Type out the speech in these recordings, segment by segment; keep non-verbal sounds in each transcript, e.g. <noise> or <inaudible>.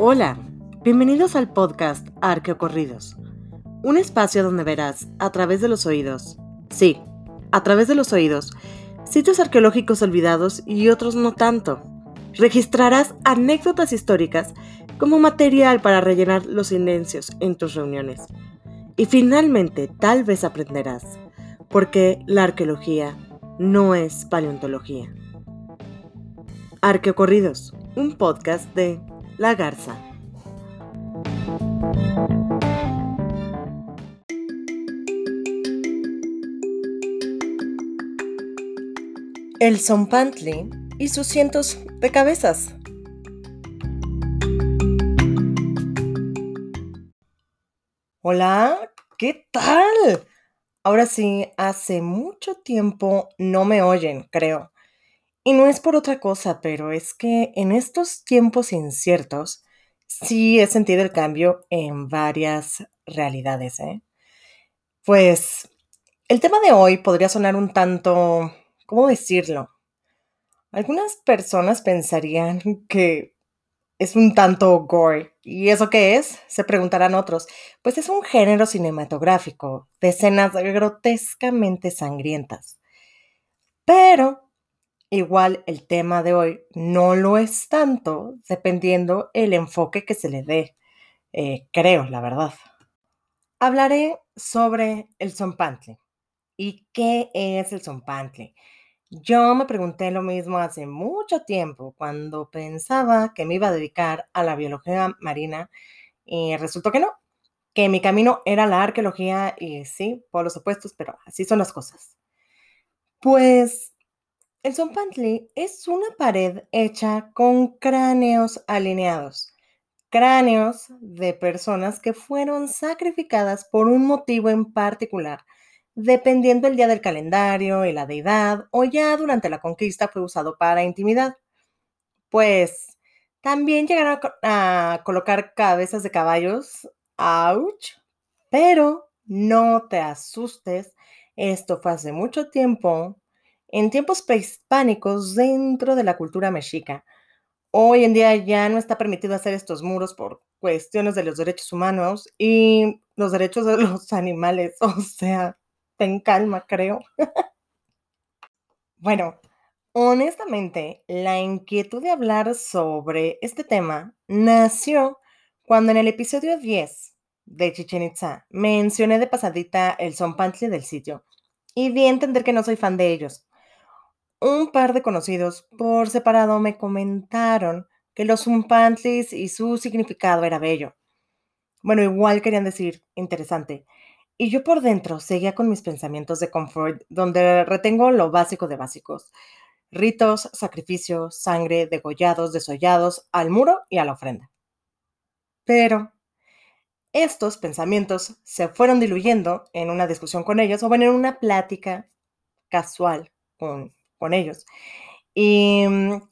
Hola, bienvenidos al podcast Arqueocorridos, un espacio donde verás a través de los oídos, sí, a través de los oídos, sitios arqueológicos olvidados y otros no tanto. Registrarás anécdotas históricas como material para rellenar los silencios en tus reuniones. Y finalmente, tal vez aprenderás, porque la arqueología no es paleontología. Arqueocorridos, un podcast de La Garza. El Zompantli y sus cientos de cabezas. Hola, ¿qué tal? Ahora sí, hace mucho tiempo no me oyen, creo. Y no es por otra cosa, pero es que en estos tiempos inciertos sí he sentido el cambio en varias realidades. ¿eh? Pues el tema de hoy podría sonar un tanto, ¿cómo decirlo? Algunas personas pensarían que es un tanto gore. ¿Y eso qué es? Se preguntarán otros. Pues es un género cinematográfico de escenas grotescamente sangrientas. Pero Igual el tema de hoy no lo es tanto, dependiendo el enfoque que se le dé, eh, creo, la verdad. Hablaré sobre el Zompantli. ¿Y qué es el Zompantli? Yo me pregunté lo mismo hace mucho tiempo, cuando pensaba que me iba a dedicar a la biología marina y resultó que no, que mi camino era la arqueología y sí, por los opuestos, pero así son las cosas. Pues el Zompantli es una pared hecha con cráneos alineados, cráneos de personas que fueron sacrificadas por un motivo en particular, dependiendo el día del calendario y la deidad, o ya durante la conquista fue usado para intimidad. Pues también llegaron a, colocar cabezas de caballos, ¡ouch! Pero no te asustes, esto fue hace mucho tiempo en tiempos prehispánicos dentro de la cultura mexica. Hoy en día ya no está permitido hacer estos muros por cuestiones de los derechos humanos y los derechos de los <laughs> animales. O sea, ten calma, creo. bueno, honestamente, la inquietud de hablar sobre este tema nació cuando en el episodio 10 de Chichen Itza mencioné de pasadita el zompantli del sitio y di a entender que no soy fan de ellos, un par de conocidos por separado me comentaron que los umpantlis y su significado era bello. Bueno, igual querían decir interesante. Y yo por dentro seguía con mis pensamientos de confort, donde retengo lo básico de básicos. Ritos, sacrificios, sangre, degollados, desollados, al muro y a la ofrenda. Pero estos pensamientos se fueron diluyendo en una discusión con ellos o en una plática casual con con ellos. Y mm,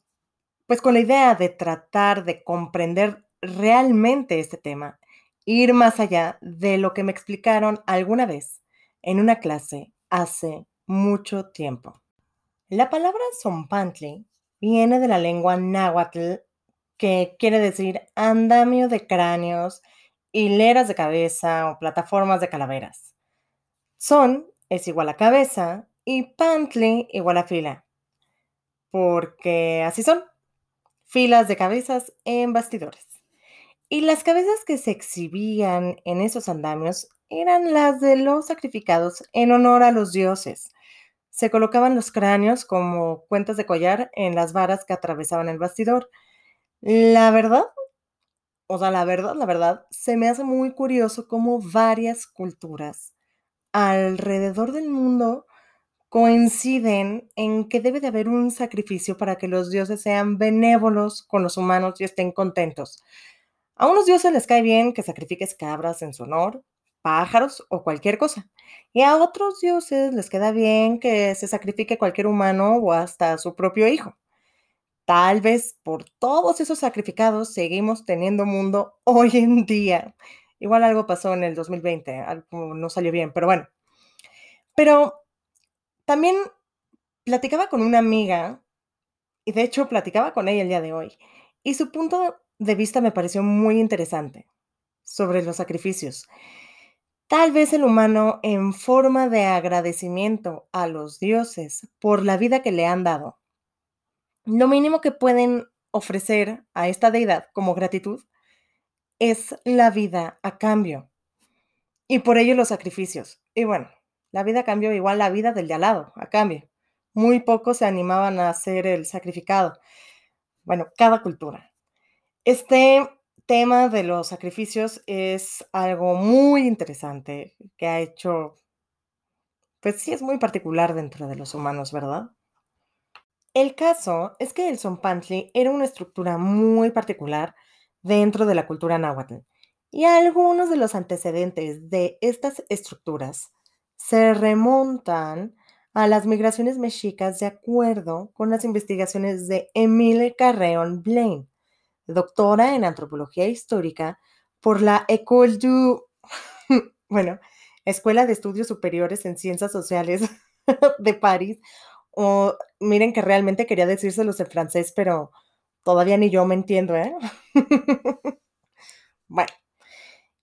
pues con la idea de tratar de comprender realmente este tema, ir más allá de lo que me explicaron alguna vez en una clase hace mucho tiempo. La palabra zompantli viene de la lengua náhuatl, que quiere decir andamio de cráneos, hileras de cabeza o plataformas de calaveras. Son es igual a cabeza y pantli igual a fila, porque así son, filas de cabezas en bastidores. Y las cabezas que se exhibían en esos andamios eran las de los sacrificados en honor a los dioses. Se colocaban los cráneos como cuentas de collar en las varas que atravesaban el bastidor. La verdad, o sea, la verdad, la verdad, se me hace muy curioso cómo varias culturas alrededor del mundo coinciden en que debe de haber un sacrificio para que los dioses sean benévolos con los humanos y estén contentos. A unos dioses les cae bien que sacrifiques cabras en su honor, pájaros o cualquier cosa. Y a otros dioses les queda bien que se sacrifique cualquier humano o hasta su propio hijo. Tal vez por todos esos sacrificados seguimos teniendo mundo <laughs> hoy en día. Igual algo pasó en el 2020, algo no salió bien, pero bueno. Pero también platicaba con una amiga, y de hecho platicaba con ella el día de hoy, y su punto de vista me pareció muy interesante sobre los sacrificios. Tal vez el humano, en forma de agradecimiento a los dioses por la vida que le han dado, lo mínimo que pueden ofrecer a esta deidad como gratitud es la vida a cambio. Y por ello los sacrificios. Y bueno, la vida a cambio igual la vida del de al lado, a cambio. Muy pocos se animaban a hacer el sacrificado. Bueno, cada cultura. Este tema de los sacrificios es algo muy interesante que ha hecho, pues sí, es muy particular dentro de los humanos, ¿verdad? El caso es que el Zompantli era una estructura muy particular dentro de la cultura náhuatl y algunos de los antecedentes de estas estructuras se remontan a las migraciones mexicas de acuerdo con las investigaciones de Emile Carreon Blaine, doctora en antropología histórica por la École du, <laughs> bueno, Escuela de Estudios Superiores en Ciencias Sociales <laughs> de París. O miren que realmente quería decírselos en francés, pero todavía ni yo me entiendo, ¿eh? <laughs> bueno,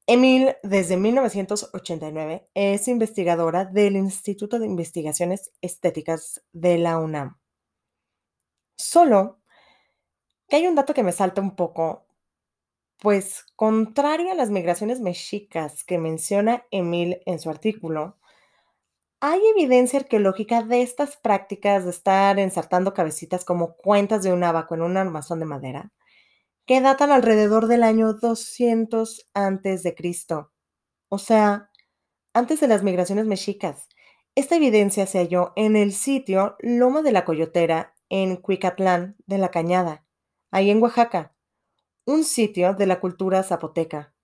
Emil, desde 1989, es investigadora del Instituto de Investigaciones Estéticas de la UNAM. Solo que hay un dato que me salta un poco, pues contrario a las migraciones mexicas que menciona Emil en su artículo, hay evidencia arqueológica de estas prácticas de estar ensartando cabecitas como cuentas de un abaco en un armazón de madera, que datan alrededor del año 200 antes de Cristo, o sea, antes de las migraciones mexicas. Esta evidencia se halló en el sitio Loma de la Coyotera en Cuicatlán de la Cañada, ahí en Oaxaca, un sitio de la cultura zapoteca.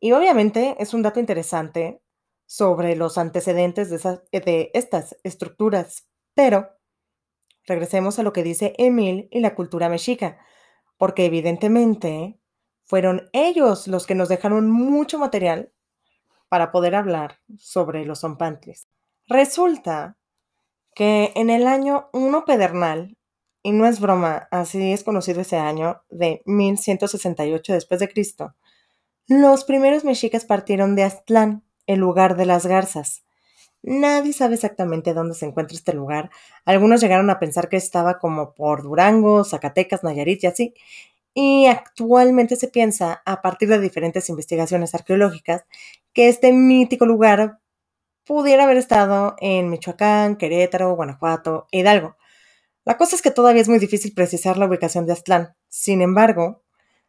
Y obviamente es un dato interesante sobre los antecedentes de, estas estructuras, pero regresemos a lo que dice Emil y la cultura mexica, porque evidentemente fueron ellos los que nos dejaron mucho material para poder hablar sobre los zompantles. Resulta que en el año 1 pedernal y no es broma, así es conocido ese año de 1168 después de Cristo. Los primeros mexicas partieron de Aztlán, el lugar de las garzas. Nadie sabe exactamente dónde se encuentra este lugar. Algunos llegaron a pensar que estaba como por Durango, Zacatecas, Nayarit y así. Y actualmente se piensa, a partir de diferentes investigaciones arqueológicas, que este mítico lugar pudiera haber estado en Michoacán, Querétaro, Guanajuato, Hidalgo. La cosa es que todavía es muy difícil precisar la ubicación de Aztlán. Sin embargo,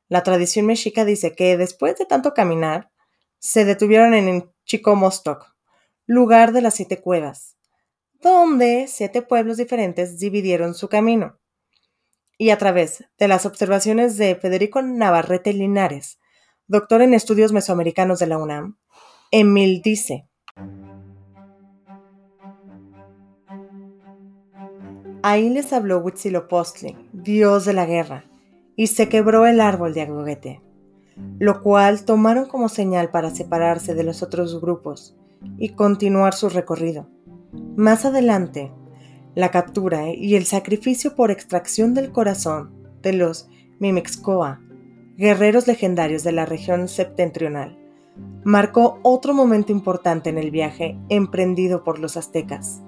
la tradición mexica dice que después de tanto caminar, se detuvieron en Chicomostoc, lugar de las siete cuevas, donde siete pueblos diferentes dividieron su camino. Y a través de las observaciones de Federico Navarrete Linares, doctor en estudios mesoamericanos de la UNAM, Emil dice, Ahí les habló Huitzilopochtli, dios de la guerra, y se quebró el árbol de Agoguete, lo cual tomaron como señal para separarse de los otros grupos y continuar su recorrido. Más adelante, la captura y el sacrificio por extracción del corazón de los Mimexcoa, guerreros legendarios de la región septentrional, marcó otro momento importante en el viaje emprendido por los aztecas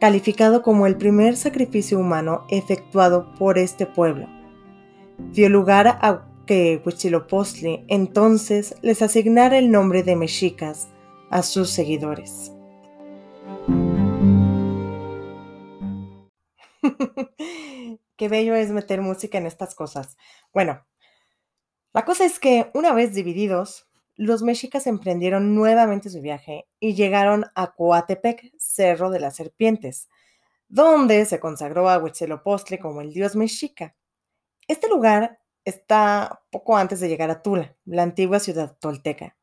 calificado como el primer sacrificio humano efectuado por este pueblo. Dio lugar a que Huitzilopochtli entonces les asignara el nombre de mexicas a sus seguidores. <laughs> Qué bello es meter música en estas cosas. Bueno, la cosa es que una vez divididos, los mexicas emprendieron nuevamente su viaje y llegaron a Coatepec, Cerro de las Serpientes, donde se consagró a Huitzilopochtli como el dios mexica. Este lugar está poco antes de llegar a Tula, la antigua ciudad tolteca.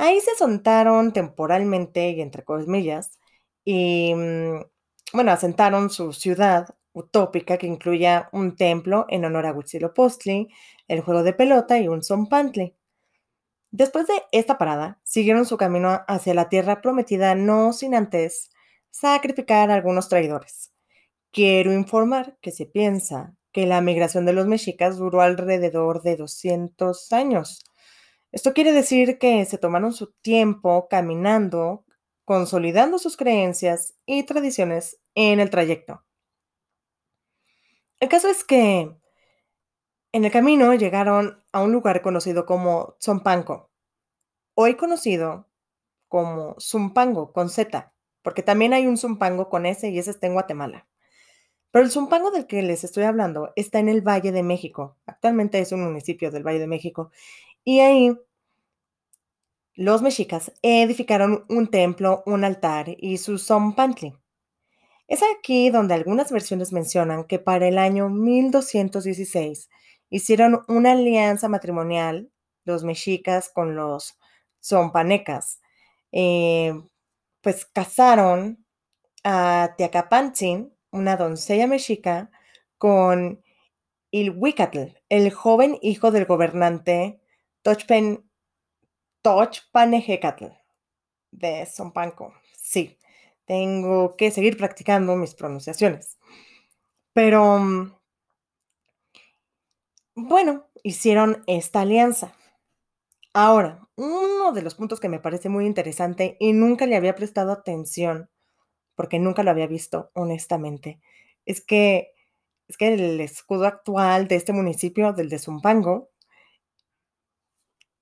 Ahí se asentaron temporalmente y entre comillas, y mm, bueno, asentaron su ciudad utópica que incluía un templo en honor a Huitzilopochtli, el juego de pelota y un zompantli. Después de esta parada, siguieron su camino hacia la tierra prometida no sin antes sacrificar a algunos traidores. Quiero informar que se piensa que la migración de los mexicas duró alrededor de 200 años. Esto quiere decir que se tomaron su tiempo caminando, consolidando sus creencias y tradiciones en el trayecto. El caso es que en el camino llegaron a un lugar conocido como Zompanco, hoy conocido como Zumpango con Z, porque también hay un Zumpango con S y ese está en Guatemala. Pero el Zumpango del que les estoy hablando está en el Valle de México. Actualmente es un municipio del Valle de México. Y ahí los mexicas edificaron un templo, un altar y su Zompantli. Es aquí donde algunas versiones mencionan que para el año 1216 hicieron una alianza matrimonial los mexicas con los zompanecas. Eh, pues casaron a Tiacapantzin, una doncella mexica, con Ilhuicatl, el joven hijo del gobernante Tochpen, Tochpanejecatl de Zompanco. Sí, tengo que seguir practicando mis pronunciaciones. Pero mm, bueno, hicieron esta alianza. Ahora, uno de los puntos que me parece muy interesante y nunca le había prestado atención, porque nunca lo había visto, honestamente, es que, es que el escudo actual de este municipio, del de Zumpango,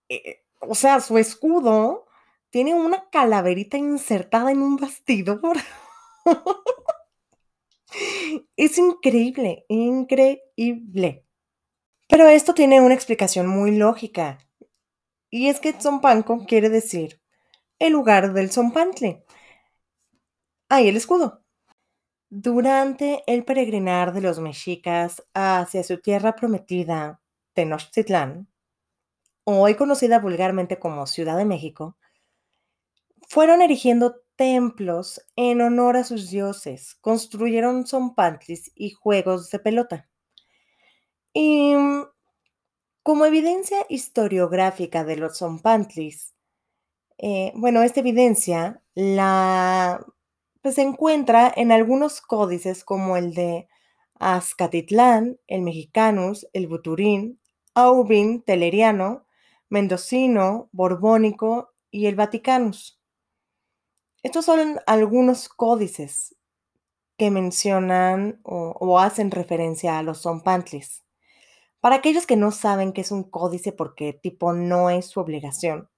eh, o sea, su escudo tiene una calaverita insertada en un bastidor. <laughs> es increíble, increíble. Pero esto tiene una explicación muy lógica. Y es que Tzompanco quiere decir el lugar del Tzompantle. Ahí el escudo. Durante el peregrinar de los mexicas hacia su tierra prometida, Tenochtitlán, hoy conocida vulgarmente como Ciudad de México, fueron erigiendo templos en honor a sus dioses, construyeron zompantlis y juegos de pelota. Y mm, como evidencia historiográfica de los zompantlis, eh, bueno, esta evidencia la pues, se encuentra en algunos códices como el de Azcatitlán, el Mexicanus, el Buturín, Aubin, Teleriano, Mendocino, Borbónico y el Vaticanus. Estos son algunos códices que mencionan o, hacen referencia a los zompantlis. Para aquellos que no saben qué es un códice porque tipo no es su obligación,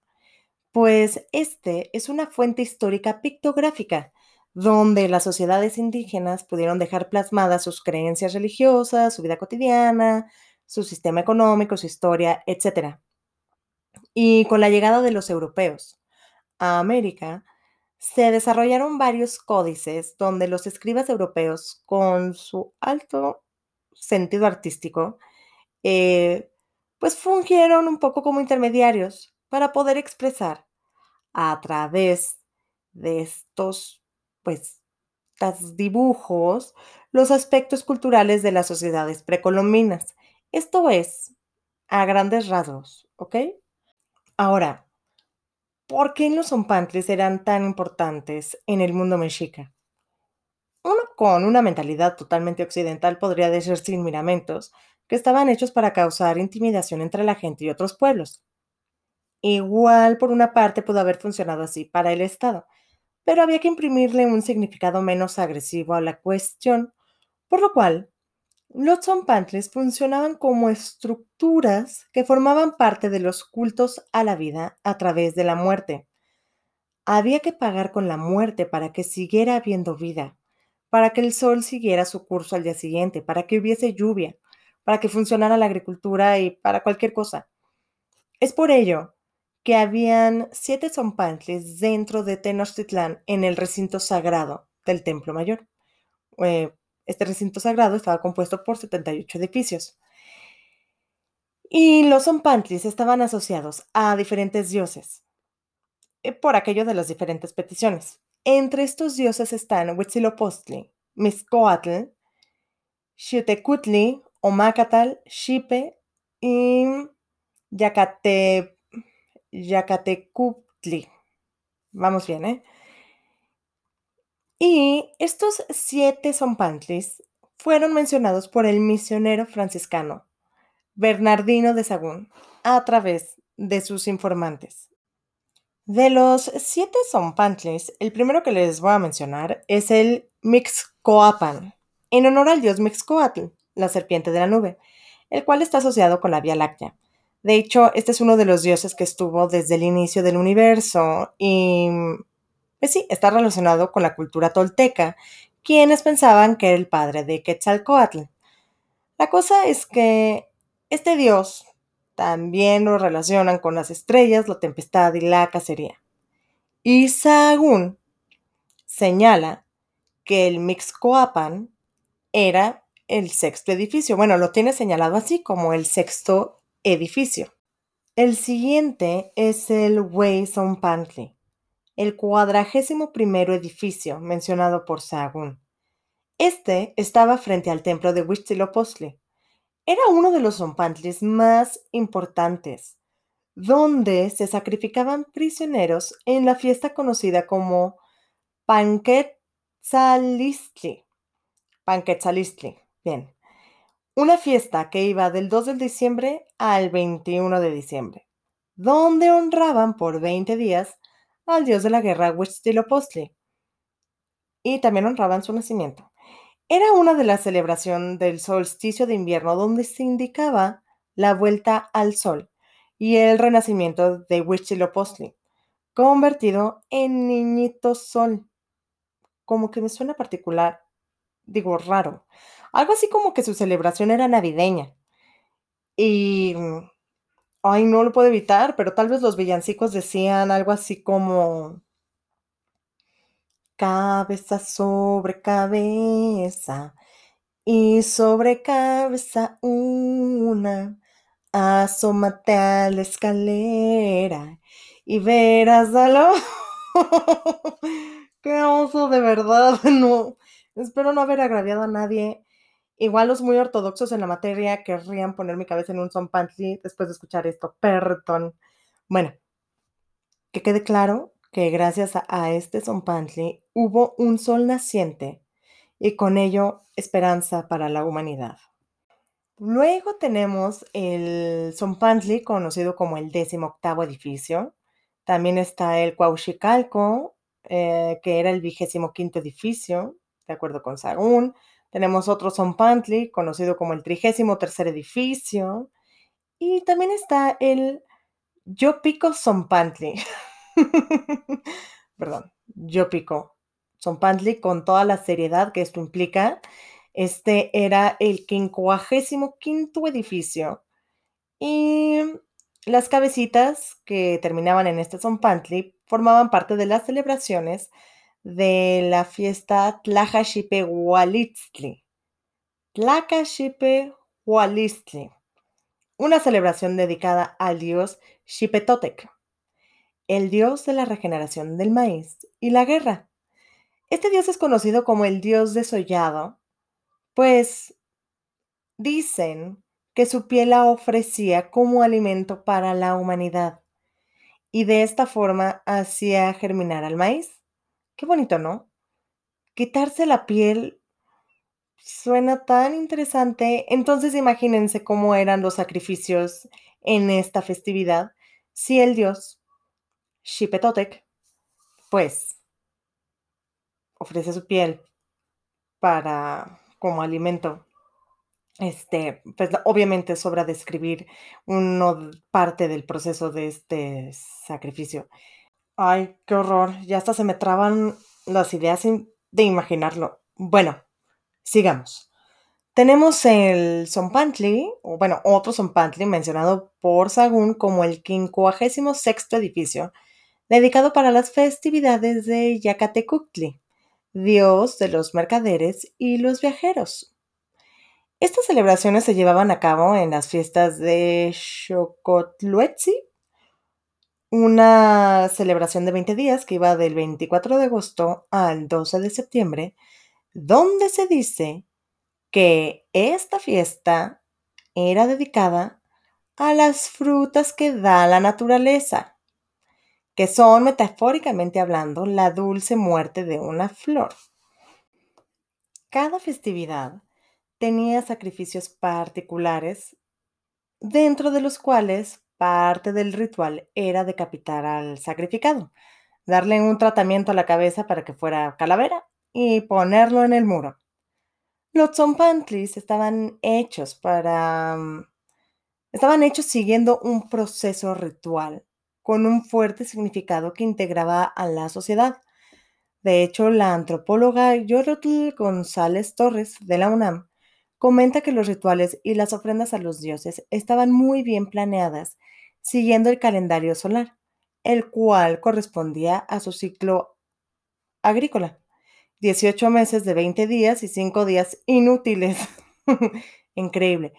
pues este es una fuente histórica pictográfica donde las sociedades indígenas pudieron dejar plasmadas sus creencias religiosas, su vida cotidiana, su sistema económico, su historia, etc. Y con la llegada de los europeos a América, se desarrollaron varios códices donde los escribas europeos, con su alto sentido artístico, eh, pues fungieron un poco como intermediarios para poder expresar a través de estos, pues, dibujos los aspectos culturales de las sociedades precolombinas. Esto es, a grandes rasgos, ¿ok? Ahora, ¿por qué los zompantles eran tan importantes en el mundo mexica? Uno con una mentalidad totalmente occidental podría decir sin miramentos que estaban hechos para causar intimidación entre la gente y otros pueblos. Igual, por una parte, pudo haber funcionado así para el Estado, pero había que imprimirle un significado menos agresivo a la cuestión, por lo cual los zompantles funcionaban como estructuras que formaban parte de los cultos a la vida a través de la muerte. Había que pagar con la muerte para que siguiera habiendo vida, para que el sol siguiera su curso al día siguiente, para que hubiese lluvia, para que funcionara la agricultura y para cualquier cosa. Es por ello que habían siete zompantles dentro de Tenochtitlán en el recinto sagrado del Templo Mayor. Eh, este recinto sagrado estaba compuesto por 78 edificios. Y los zompantlis estaban asociados a diferentes dioses, eh, por aquello de las diferentes peticiones. Entre estos dioses están Huitzilopochtli, Mizcoatl, Xiutecutli Omacatal, Xipe y Yacate, Yacatecutli. Vamos bien, ¿eh? Y estos siete zompantlis fueron mencionados por el misionero franciscano Bernardino de Sagún a través de sus informantes. De los siete zompantles, el primero que les voy a mencionar es el Mixcoapan, en honor al dios Mixcoatl, la serpiente de la nube, el cual está asociado con la Vía Láctea. De hecho, este es uno de los dioses que estuvo desde el inicio del universo y, pues sí, está relacionado con la cultura tolteca, quienes pensaban que era el padre de Quetzalcoatl. La cosa es que este dios también lo relacionan con las estrellas, la tempestad y la cacería. Y Sahagún señala que el Mixcoapan era el sexto edificio. Bueno, lo tiene señalado así como el sexto edificio. El siguiente es el Pantli, el cuadragésimo primero edificio mencionado por Sahagún. Este estaba frente al templo de Huitzilopochtli, era uno de los zompantlis más importantes, donde se sacrificaban prisioneros en la fiesta conocida como Panquetzalistli. Panquetzalistli, bien. Una fiesta que iba del 2 de diciembre al 21 de diciembre, donde honraban por 20 días al dios de la guerra Huitzilopochtli. Y también honraban su nacimiento. Era una de las celebraciones del solsticio de invierno donde se indicaba la vuelta al sol y el renacimiento de Huitzilopochtli, convertido en niñito sol. Como que me suena particular, digo raro. Algo así como que su celebración era navideña. Y ay, no lo puedo evitar, pero tal vez los villancicos decían algo así como cabeza sobre cabeza y sobre cabeza una. Asómate a la escalera y verás a lo... <laughs> ¡Qué oso de verdad! <laughs> No, espero no haber agraviado a nadie. Igual los muy ortodoxos en la materia querrían poner mi cabeza en un son pantry después de escuchar esto. Perdón. Bueno, que quede claro que gracias a este Zompantli hubo un sol naciente y con ello esperanza para la humanidad. Luego tenemos el Zompantli, conocido como el décimo octavo edificio. También está el Cuauchicalco, eh, que era el vigésimo quinto edificio, de acuerdo con Sagún. Tenemos otro Zompantli, conocido como el trigésimo tercer edificio. Y también está el Yopico Zompantli. <laughs> Perdón, yo pico. Son Pantli con toda la seriedad que esto implica. Este era el quincuagésimo quinto edificio. Y las cabecitas que terminaban en este Son Pantli formaban parte de las celebraciones de la fiesta Tlajaxipe Hualitzli. Tlajaxipe Hualitzli. Una celebración dedicada al dios Xipetotec el dios de la regeneración del maíz y la guerra. Este dios es conocido como el dios desollado, pues dicen que su piel la ofrecía como alimento para la humanidad y de esta forma hacía germinar al maíz. Qué bonito, ¿no? Quitarse la piel suena tan interesante. Entonces imagínense cómo eran los sacrificios en esta festividad si el dios Xipetotec, pues, ofrece su piel para como alimento. Este, pues obviamente sobra describir una parte del proceso de este sacrificio. Ay, qué horror. Ya hasta se me traban las ideas de imaginarlo. Bueno, sigamos. Tenemos el Zompantli, o bueno, otro Zompantli mencionado por Sagún como el 56 edificio, dedicado para las festividades de Yacatecuctli, dios de los mercaderes y los viajeros. Estas celebraciones se llevaban a cabo en las fiestas de Xocotluetzi, una celebración de 20 días que iba del 24 de agosto al 12 de septiembre, donde se dice que esta fiesta era dedicada a las frutas que da la naturaleza que son, metafóricamente hablando, la dulce muerte de una flor. Cada festividad tenía sacrificios particulares, dentro de los cuales parte del ritual era decapitar al sacrificado, darle un tratamiento a la cabeza para que fuera calavera y ponerlo en el muro. Los zompantlis estaban hechos para... Mm, estaban hechos siguiendo un proceso ritual con un fuerte significado que integraba a la sociedad. De hecho, la antropóloga Yorotl González Torres de la UNAM comenta que los rituales y las ofrendas a los dioses estaban muy bien planeadas, siguiendo el calendario solar, el cual correspondía a su ciclo agrícola. 18 meses de 20 días y 5 días inútiles. <laughs> Increíble.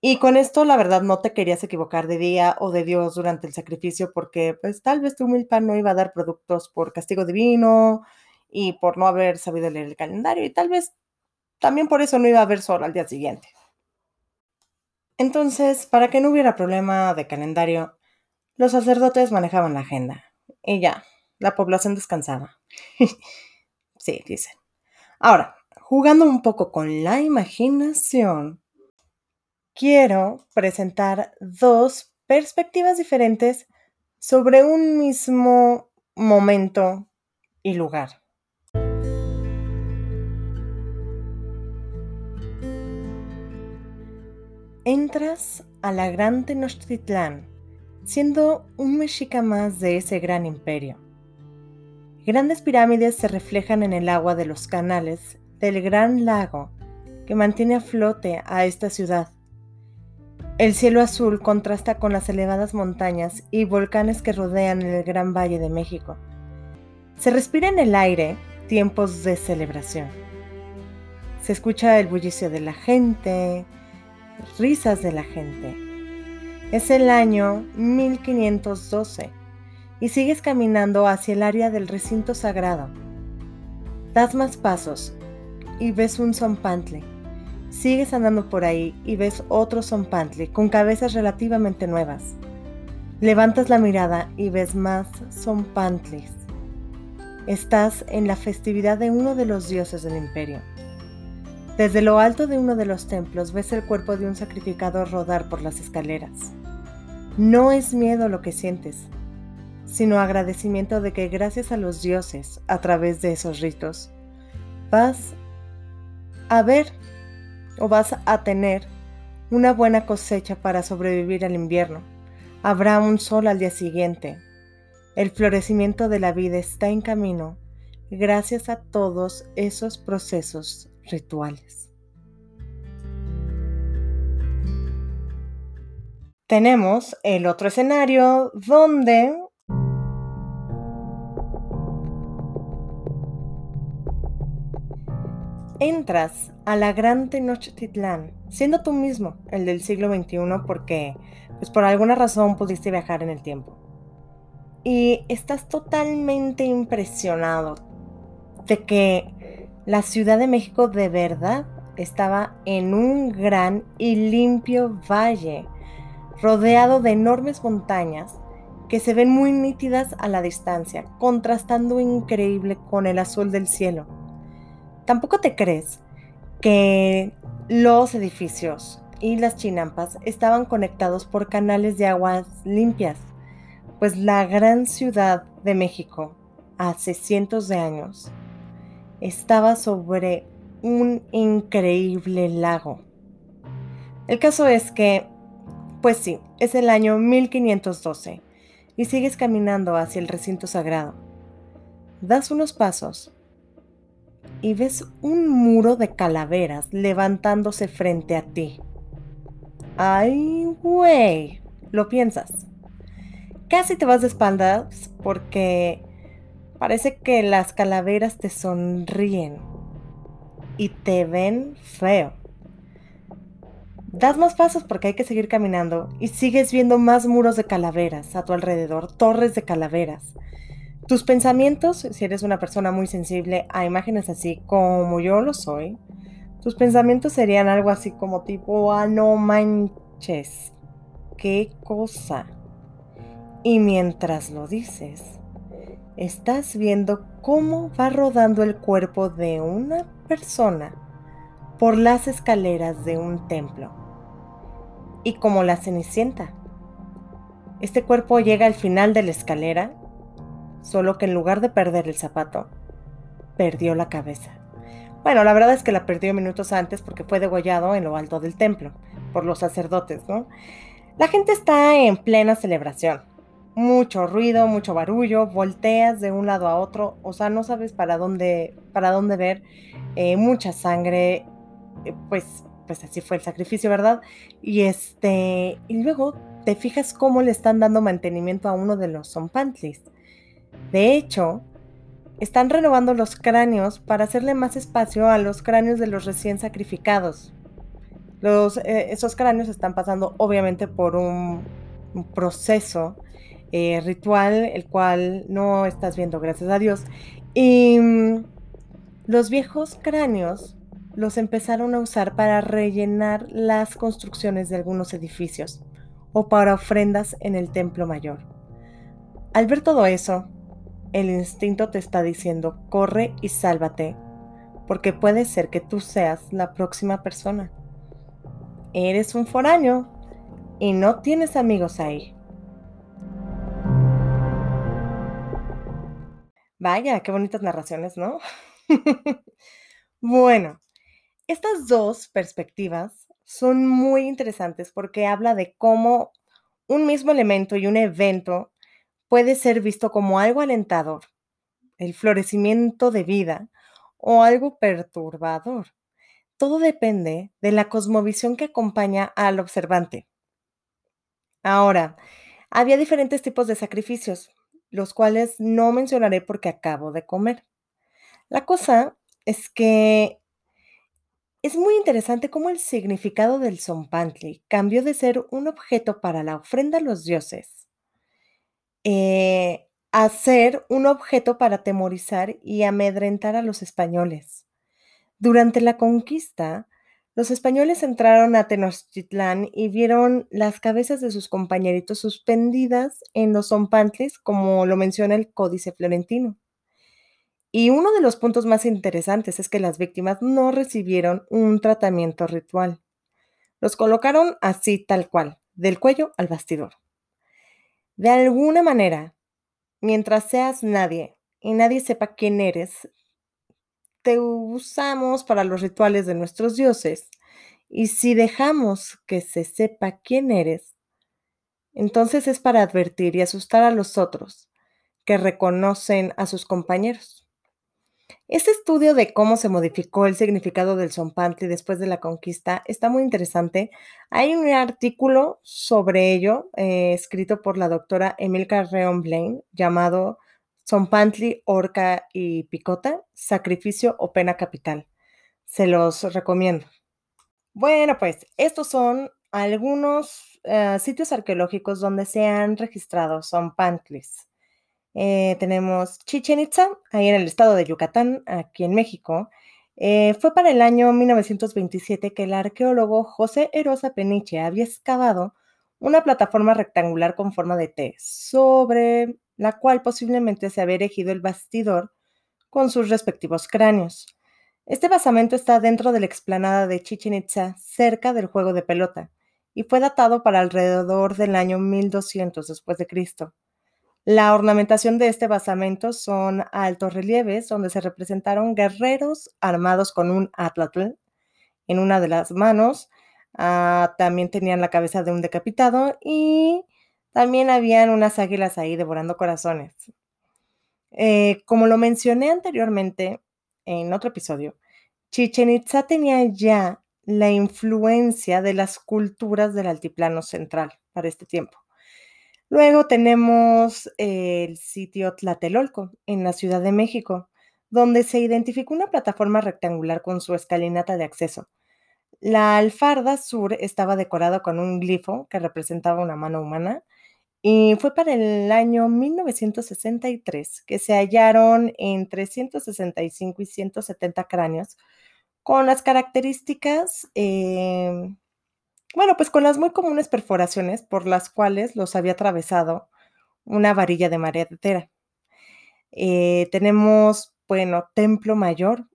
Y con esto, la verdad, no te querías equivocar de día o de Dios durante el sacrificio porque pues tal vez tu milpa no iba a dar productos por castigo divino y por no haber sabido leer el calendario y tal vez también por eso no iba a haber sol al día siguiente. Entonces, para que no hubiera problema de calendario, los sacerdotes manejaban la agenda y ya, la población descansaba. <laughs> sí, dicen. Ahora, jugando un poco con la imaginación, quiero presentar dos perspectivas diferentes sobre un mismo momento y lugar. Entras a la gran Tenochtitlán, siendo un mexica más de ese gran imperio. Grandes pirámides se reflejan en el agua de los canales del gran lago que mantiene a flote a esta ciudad. El cielo azul contrasta con las elevadas montañas y volcanes que rodean el Gran Valle de México. Se respira en el aire tiempos de celebración. Se escucha el bullicio de la gente, risas de la gente. Es el año 1512 y sigues caminando hacia el área del recinto sagrado. Das más pasos y ves un zompantle. Sigues andando por ahí y ves otro zompantle con cabezas relativamente nuevas. Levantas la mirada y ves más zompantles. Estás en la festividad de uno de los dioses del imperio. Desde lo alto de uno de los templos ves el cuerpo de un sacrificado rodar por las escaleras. No es miedo lo que sientes, sino agradecimiento de que gracias a los dioses, a través de esos ritos, vas a ver o vas a tener una buena cosecha para sobrevivir al invierno. Habrá un sol al día siguiente. El florecimiento de la vida está en camino gracias a todos esos procesos rituales. Tenemos el otro escenario donde entras a la gran Tenochtitlán, siendo tú mismo el del siglo XXI porque pues por alguna razón pudiste viajar en el tiempo. Y estás totalmente impresionado de que la Ciudad de México de verdad estaba en un gran y limpio valle, rodeado de enormes montañas que se ven muy nítidas a la distancia, contrastando increíble con el azul del cielo. Tampoco te crees que los edificios y las chinampas estaban conectados por canales de aguas limpias, pues la gran ciudad de México, hace cientos de años, estaba sobre un increíble lago. El caso es que, pues sí, es el año 1512 y sigues caminando hacia el recinto sagrado. Das unos pasos y ves un muro de calaveras levantándose frente a ti. ¡Ay, güey! Lo piensas. Casi te vas de espaldas porque Parece que las calaveras te sonríen y te ven feo. Das más pasos porque hay que seguir caminando y sigues viendo más muros de calaveras a tu alrededor, torres de calaveras. Tus pensamientos, si eres una persona muy sensible a imágenes así como yo lo soy, tus pensamientos serían algo así como tipo, ah, no manches, qué cosa. Y mientras lo dices, estás viendo cómo va rodando el cuerpo de una persona por las escaleras de un templo. Y como la cenicienta, este cuerpo llega al final de la escalera, solo que en lugar de perder el zapato, perdió la cabeza. Bueno, la verdad es que la perdió minutos antes porque fue degollado en lo alto del templo por los sacerdotes, ¿no? La gente está en plena celebración. Mucho ruido, mucho barullo, volteas de un lado a otro, o sea, no sabes para dónde, para dónde ver, eh, mucha sangre, eh, pues, pues así fue el sacrificio, ¿verdad? Y este, y luego te fijas cómo le están dando mantenimiento a uno de los zompantlis. De hecho, están renovando los cráneos para hacerle más espacio a los cráneos de los recién sacrificados. Los, eh, esos cráneos están pasando obviamente por un, proceso eh, ritual, el cual no estás viendo, gracias a Dios. Y mm, los viejos cráneos los empezaron a usar para rellenar las construcciones de algunos edificios o para ofrendas en el templo mayor. Al ver todo eso, el instinto te está diciendo, corre y sálvate, porque puede ser que tú seas la próxima persona. Eres un foráneo y no tienes amigos ahí. Vaya, qué bonitas narraciones, ¿no? <laughs> bueno, estas dos perspectivas son muy interesantes porque habla de cómo un mismo elemento y un evento puede ser visto como algo alentador, el florecimiento de vida o algo perturbador. Todo depende de la cosmovisión que acompaña al observante. Ahora, había diferentes tipos de sacrificios, los cuales no mencionaré porque acabo de comer. La cosa es que es muy interesante cómo el significado del Zompantli cambió de ser un objeto para la ofrenda a los dioses eh, a ser un objeto para atemorizar y amedrentar a los españoles. Durante la conquista, los españoles entraron a Tenochtitlán y vieron las cabezas de sus compañeritos suspendidas en los zompantles, como lo menciona el Códice Florentino. Y uno de los puntos más interesantes es que las víctimas no recibieron un tratamiento ritual. Los colocaron así tal cual, del cuello al bastidor. De alguna manera, mientras seas nadie y nadie sepa quién eres, usamos para los rituales de nuestros dioses. Y si dejamos que se sepa quién eres, entonces es para advertir y asustar a los otros que reconocen a sus compañeros. Este estudio de cómo se modificó el significado del zompantli después de la conquista está muy interesante. Hay un artículo sobre ello eh, escrito por la doctora Emilka Reon Blaine llamado Zompantli, Orca y Picota, Sacrificio o Pena Capital. Se los recomiendo. Bueno, pues estos son algunos eh, sitios arqueológicos donde se han registrado zompantlis. Eh, tenemos Chichen Itza, ahí en el estado de Yucatán, aquí en México. Eh, fue para el año 1927 que el arqueólogo José Erosa Peniche había excavado una plataforma rectangular con forma de T, sobre la cual posiblemente se había erigido el bastidor con sus respectivos cráneos. Este basamento está dentro de la explanada de Chichen Itza, cerca del juego de pelota, y fue datado para alrededor del año 1200 después de Cristo. La ornamentación de este basamento son altos relieves donde se representaron guerreros armados con un atlatl en una de las manos. Ah, también tenían la cabeza de un decapitado y también habían unas águilas ahí devorando corazones. Eh, como lo mencioné anteriormente en otro episodio, Chichen Itza tenía ya la influencia de las culturas del altiplano central para este tiempo. Luego tenemos el sitio Tlatelolco, en la Ciudad de México, donde se identificó una plataforma rectangular con su escalinata de acceso. La alfarda sur estaba decorada con un glifo que representaba una mano humana y fue para el año 1963 que se hallaron entre 165 y 170 cráneos con las características eh, bueno, pues con las muy comunes perforaciones por las cuales los había atravesado una varilla de madera. Eh, tenemos, bueno, Templo Mayor,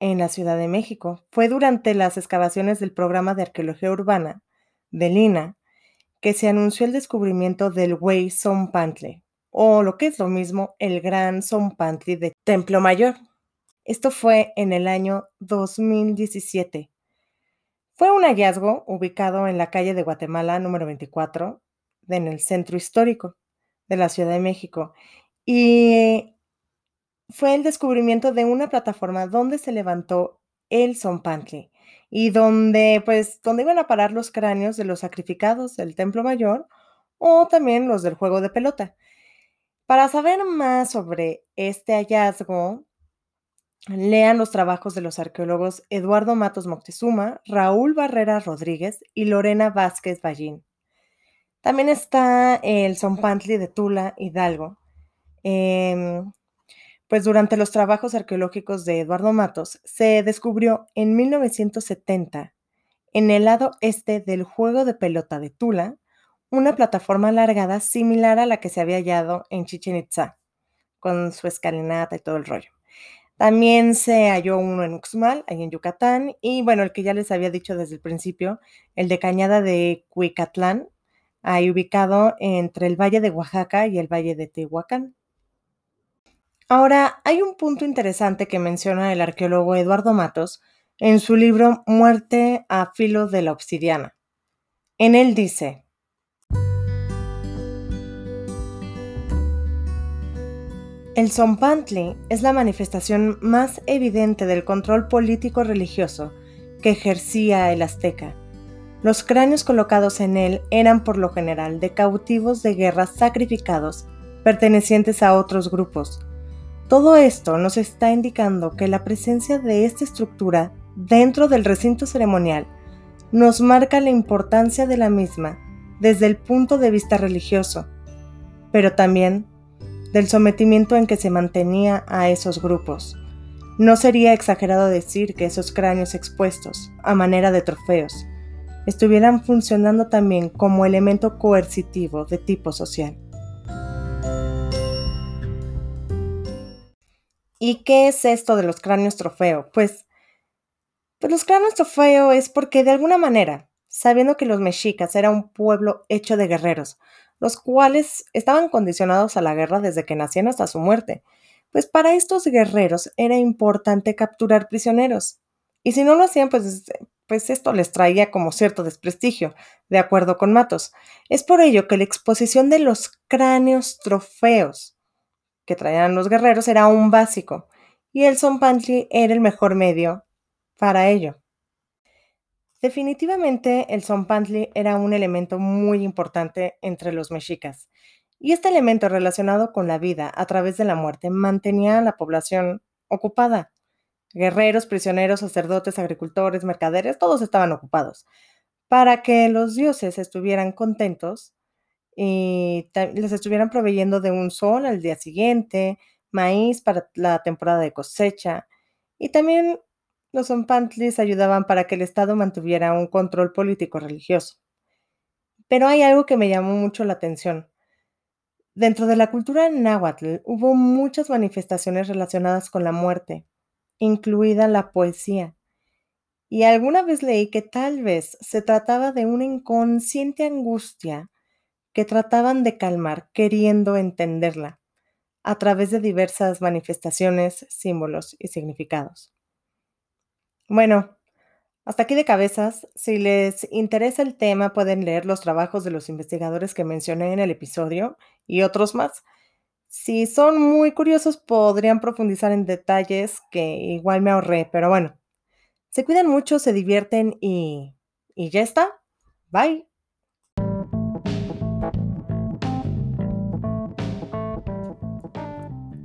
en la Ciudad de México. Fue durante las excavaciones del programa de arqueología urbana de Lina que se anunció el descubrimiento del Wey Zompantli, o lo que es lo mismo, el Gran Zompantli de Templo Mayor. Esto fue en el año 2017. Fue un hallazgo ubicado en la calle de Guatemala número 24, en el centro histórico de la Ciudad de México. Y fue el descubrimiento de una plataforma donde se levantó el Zompantli y donde, pues, donde iban a parar los cráneos de los sacrificados del Templo Mayor o también los del juego de pelota. Para saber más sobre este hallazgo, lean los trabajos de los arqueólogos Eduardo Matos Moctezuma, Raúl Barrera Rodríguez y Lorena Vázquez Ballín. También está el Zompantli de Tula, Hidalgo. Em, pues durante los trabajos arqueológicos de Eduardo Matos se descubrió en 1970, en el lado este del juego de pelota de Tula, una plataforma alargada similar a la que se había hallado en Chichen Itza, con su escalinata y todo el rollo. También se halló uno en Uxmal, ahí en Yucatán, y bueno, el que ya les había dicho desde el principio, el de Cañada de Cuicatlán, ahí ubicado entre el Valle de Oaxaca y el Valle de Tehuacán. Ahora, hay un punto interesante que menciona el arqueólogo Eduardo Matos en su libro Muerte a filo de la obsidiana. En él dice, El Zompantli es la manifestación más evidente del control político religioso que ejercía el azteca. Los cráneos colocados en él eran por lo general de cautivos de guerra sacrificados pertenecientes a otros grupos, todo esto nos está indicando que la presencia de esta estructura dentro del recinto ceremonial nos marca la importancia de la misma desde el punto de vista religioso, pero también del sometimiento en que se mantenía a esos grupos. No sería exagerado decir que esos cráneos expuestos, a manera de trofeos, estuvieran funcionando también como elemento coercitivo de tipo social. ¿Y qué es esto de los cráneos trofeo? Pues, pues los cráneos trofeo es porque de alguna manera, sabiendo que los mexicas era un pueblo hecho de guerreros, los cuales estaban condicionados a la guerra desde que nacían hasta su muerte, pues para estos guerreros era importante capturar prisioneros. Y si no lo hacían, pues, pues esto les traía como cierto desprestigio, de acuerdo con Matos. Es por ello que la exposición de los cráneos trofeos que traían los guerreros era un básico, y el Zompantli era el mejor medio para ello. Definitivamente el Zompantli era un elemento muy importante entre los mexicas, y este elemento relacionado con la vida a través de la muerte mantenía a la población ocupada. Guerreros, prisioneros, sacerdotes, agricultores, mercaderes, todos estaban ocupados. Para que los dioses estuvieran contentos, y les estuvieran proveyendo de un sol al día siguiente, maíz para la temporada de cosecha, y también los zompantlis ayudaban para que el Estado mantuviera un control político religioso. Pero hay algo que me llamó mucho la atención. Dentro de la cultura náhuatl hubo muchas manifestaciones relacionadas con la muerte, incluida la poesía. Y alguna vez leí que tal vez se trataba de una inconsciente angustia que trataban de calmar queriendo entenderla a través de diversas manifestaciones, símbolos y significados. Bueno, hasta aquí de cabezas. Si les interesa el tema, pueden leer los trabajos de los investigadores que mencioné en el episodio y otros más. Si son muy curiosos, podrían profundizar en detalles que igual me ahorré, pero bueno, se cuidan mucho, se divierten y... y ya está. Bye.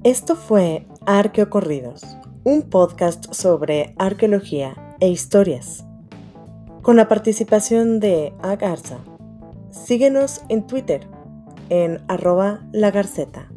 Esto fue Arqueocorridos, un podcast sobre arqueología e historias, con la participación de Agarza. Síguenos en Twitter en arroba lagarceta.